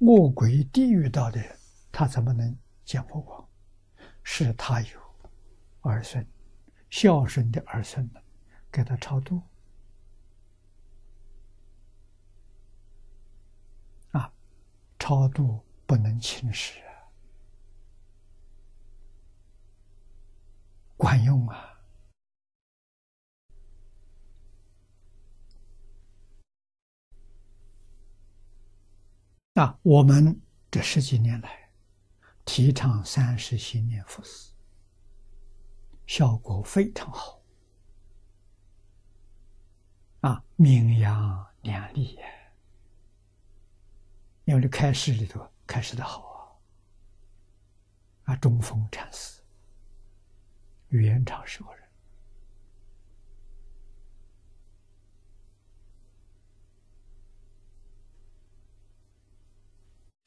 恶鬼地狱道的人，他怎么能见佛光？是他有儿孙，孝顺的儿孙呢，给他超度。啊，超度不能轻视啊，管用啊！啊，我们这十几年来提倡三世心念佛事，效果非常好。啊，名扬两利呀！因为这开始里头开始的好啊，啊，中峰禅师、元朝时候。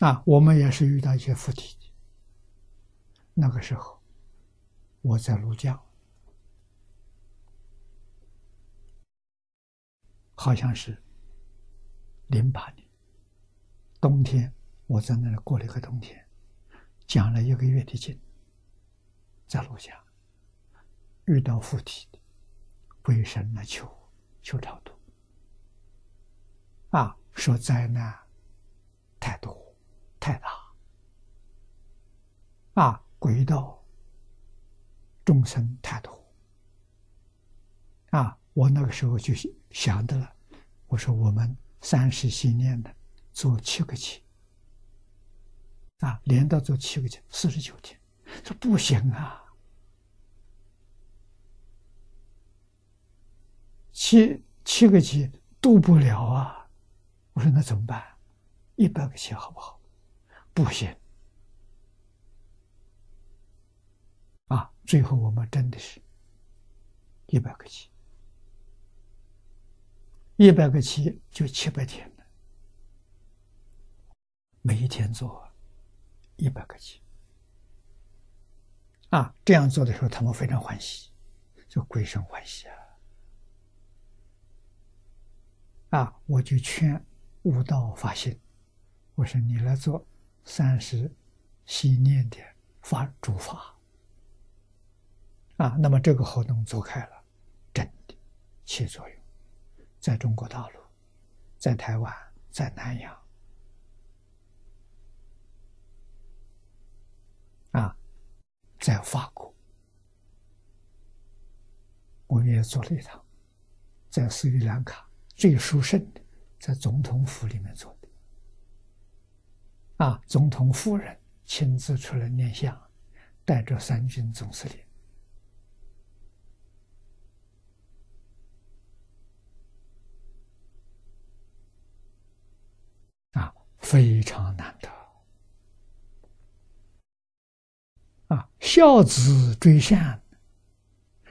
啊，我们也是遇到一些附体。那个时候，我在庐江，好像是零八年冬天，我在那里过了一个冬天，讲了一个月的经，在庐江遇到附体的，鬼神来求求超度，啊，说灾难太多。太大啊！轨道众生太多啊！我那个时候就想的了，我说我们三十心念的做七个七啊，连到做七个七，四十九天，说不行啊，七七个七渡不了啊！我说那怎么办？一百个七好不好？不行啊！最后我们真的是一百个七，一百个七就七百天了，每一天做一百个七啊！这样做的时候，他们非常欢喜，就鬼神欢喜啊！啊！我就劝悟道发心，我说你来做。三是心念的发主法。啊，那么这个活动做开了，真的起作用，在中国大陆，在台湾，在南洋。啊，在法国，我们也做了一趟，在斯里兰卡最殊胜的，在总统府里面做。啊！总统夫人亲自出来念像，带着三军总司令，啊，非常难得。啊，孝子追善，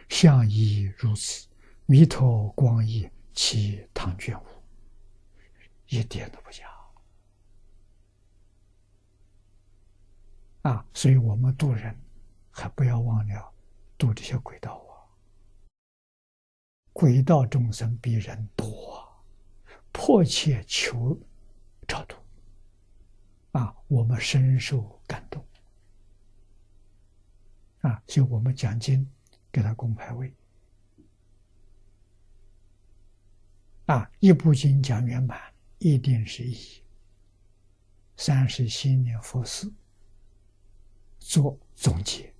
相亦如此。弥陀光义，其唐卷无，一点都不假。啊，所以我们渡人，还不要忘了渡这些鬼道啊！鬼道众生比人多，迫切求超度。啊，我们深受感动。啊，所以我们讲经给他供牌位。啊，一部经讲圆满，一定是一三十新年佛事。做总结。